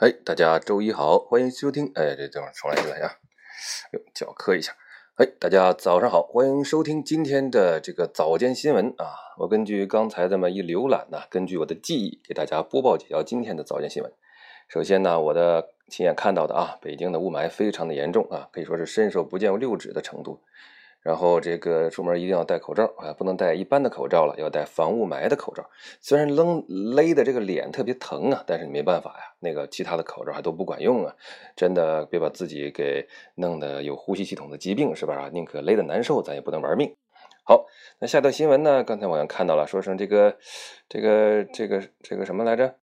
哎，大家周一好，欢迎收听。哎，这地方重来一遍呀，哟，脚磕一下。哎，大家早上好，欢迎收听今天的这个早间新闻啊。我根据刚才这么一浏览呢，根据我的记忆给大家播报几条今天的早间新闻。首先呢，我的亲眼看到的啊，北京的雾霾非常的严重啊，可以说是伸手不见六指的程度。然后这个出门一定要戴口罩啊，不能戴一般的口罩了，要戴防雾霾的口罩。虽然扔勒的这个脸特别疼啊，但是你没办法呀，那个其他的口罩还都不管用啊。真的别把自己给弄得有呼吸系统的疾病是吧？宁可勒得难受，咱也不能玩命。好，那下条新闻呢？刚才我好像看到了，说成这个这个这个这个什么来着？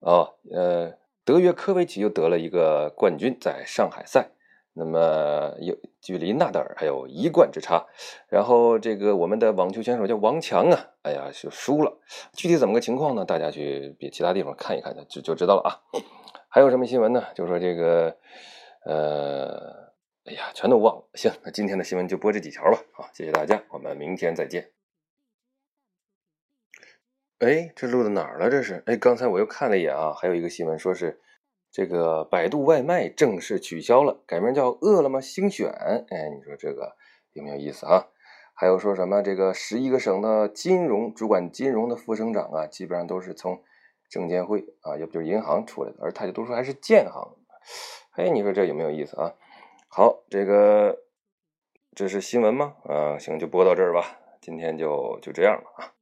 哦，呃，德约科维奇又得了一个冠军，在上海赛。那么有距离纳达尔还有一冠之差，然后这个我们的网球选手叫王强啊，哎呀就输了，具体怎么个情况呢？大家去别其他地方看一看就就知道了啊。还有什么新闻呢？就说这个呃，哎呀全都忘了。行，那今天的新闻就播这几条吧。好，谢谢大家，我们明天再见。哎，这录到哪儿了？这是哎，刚才我又看了一眼啊，还有一个新闻说是。这个百度外卖正式取消了，改名叫饿了么星选。哎，你说这个有没有意思啊？还有说什么这个十一个省的金融主管金融的副省长啊，基本上都是从证监会啊，要不就是银行出来的，而大家都说还是建行。哎，你说这有没有意思啊？好，这个这是新闻吗？啊，行，就播到这儿吧，今天就就这样了啊。